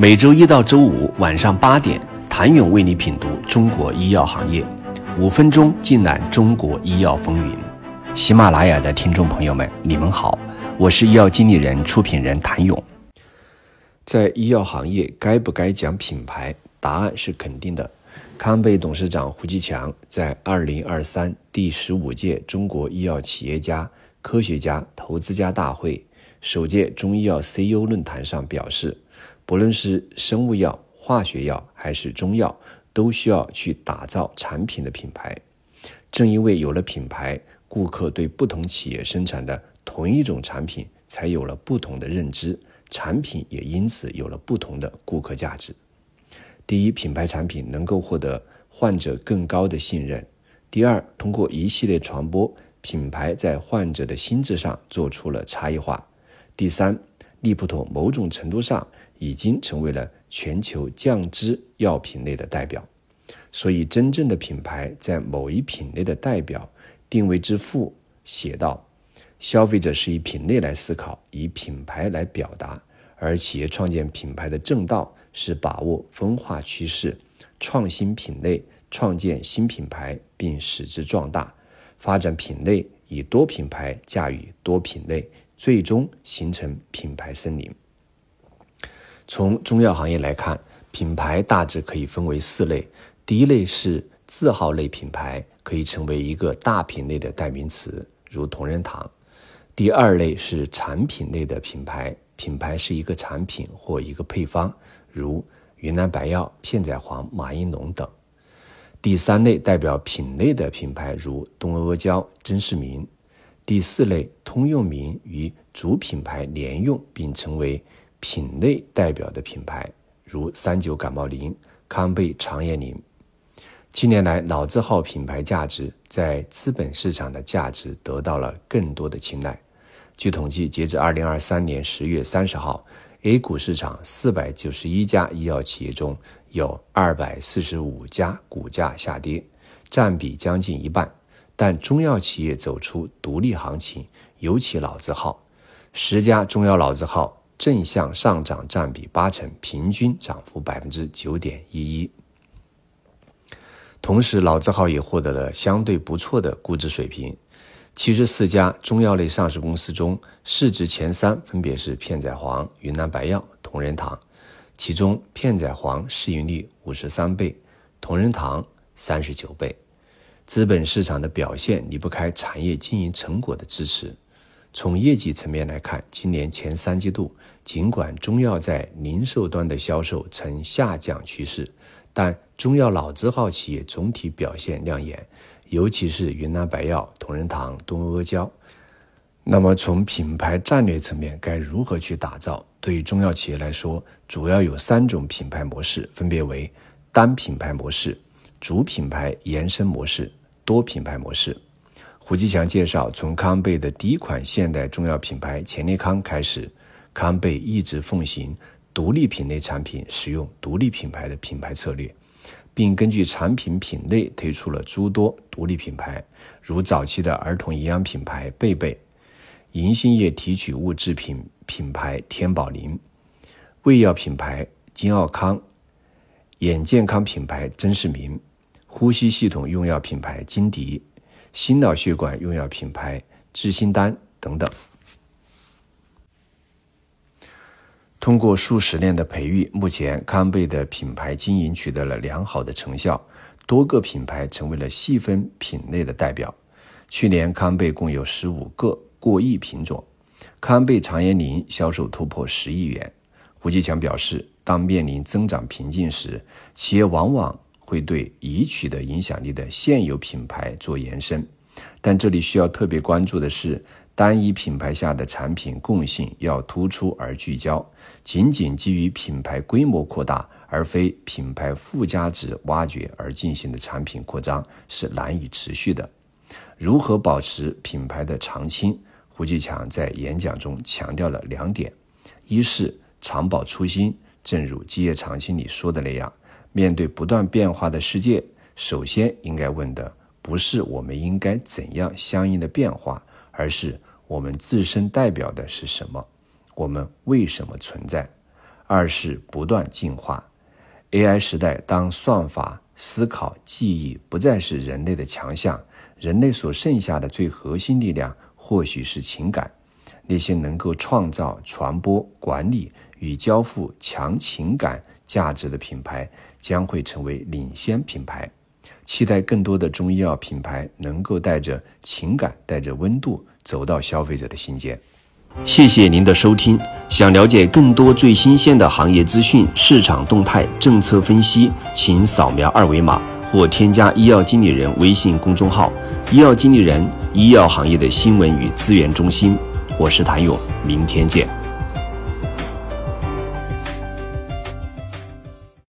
每周一到周五晚上八点，谭勇为你品读中国医药行业，五分钟尽览中国医药风云。喜马拉雅的听众朋友们，你们好，我是医药经理人、出品人谭勇。在医药行业，该不该讲品牌？答案是肯定的。康贝董事长胡吉强在二零二三第十五届中国医药企业家、科学家、投资家大会首届中医药 CEO 论坛上表示。不论是生物药、化学药还是中药，都需要去打造产品的品牌。正因为有了品牌，顾客对不同企业生产的同一种产品才有了不同的认知，产品也因此有了不同的顾客价值。第一，品牌产品能够获得患者更高的信任；第二，通过一系列传播，品牌在患者的心智上做出了差异化；第三，利普妥某种程度上。已经成为了全球降脂药品类的代表，所以真正的品牌在某一品类的代表定位之父写道：消费者是以品类来思考，以品牌来表达，而企业创建品牌的正道是把握分化趋势，创新品类，创建新品牌，并使之壮大，发展品类，以多品牌驾驭多品类，最终形成品牌森林。从中药行业来看，品牌大致可以分为四类。第一类是字号类品牌，可以成为一个大品类的代名词，如同仁堂。第二类是产品类的品牌，品牌是一个产品或一个配方，如云南白药、片仔癀、马应龙等。第三类代表品类的品牌，如东阿阿胶、珍视明。第四类通用名与主品牌联用，并成为。品类代表的品牌，如三九感冒灵、康贝肠炎灵。近年来，老字号品牌价值在资本市场的价值得到了更多的青睐。据统计，截至二零二三年十月三十号，A 股市场四百九十一家医药企业中有二百四十五家股价下跌，占比将近一半。但中药企业走出独立行情，尤其老字号，十家中药老字号。正向上涨占比八成，平均涨幅百分之九点一一。同时，老字号也获得了相对不错的估值水平。七十四家中药类上市公司中，市值前三分别是片仔癀、云南白药、同仁堂。其中，片仔癀市盈率五十三倍，同仁堂三十九倍。资本市场的表现离不开产业经营成果的支持。从业绩层面来看，今年前三季度，尽管中药在零售端的销售呈下降趋势，但中药老字号企业总体表现亮眼，尤其是云南白药、同仁堂、东阿阿胶。那么，从品牌战略层面，该如何去打造？对于中药企业来说，主要有三种品牌模式，分别为单品牌模式、主品牌延伸模式、多品牌模式。胡吉强介绍，从康贝的第一款现代中药品牌前列康开始，康贝一直奉行独立品类产品使用独立品牌的品牌策略，并根据产品品类推出了诸多独立品牌，如早期的儿童营养品牌贝贝、银杏叶提取物制品品牌天宝林、胃药品牌金奥康、眼健康品牌珍视明、呼吸系统用药品牌金迪。心脑血管用药品牌智心丹等等，通过数十年的培育，目前康贝的品牌经营取得了良好的成效，多个品牌成为了细分品类的代表。去年康贝共有十五个过亿品种，康贝肠炎灵销售突破十亿元。胡继强表示，当面临增长瓶颈时，企业往往。会对已取得影响力的现有品牌做延伸，但这里需要特别关注的是，单一品牌下的产品共性要突出而聚焦。仅仅基于品牌规模扩大，而非品牌附加值挖掘而进行的产品扩张是难以持续的。如何保持品牌的长青？胡继强在演讲中强调了两点：一是常保初心，正如《基业长青》里说的那样。面对不断变化的世界，首先应该问的不是我们应该怎样相应的变化，而是我们自身代表的是什么，我们为什么存在。二是不断进化。AI 时代，当算法、思考、记忆不再是人类的强项，人类所剩下的最核心力量或许是情感。那些能够创造、传播、管理与交付强情感价值的品牌，将会成为领先品牌。期待更多的中医药品牌能够带着情感、带着温度走到消费者的心间。谢谢您的收听。想了解更多最新鲜的行业资讯、市场动态、政策分析，请扫描二维码或添加医药经理人微信公众号“医药经理人”——医药行业的新闻与资源中心。我是谭勇，明天见。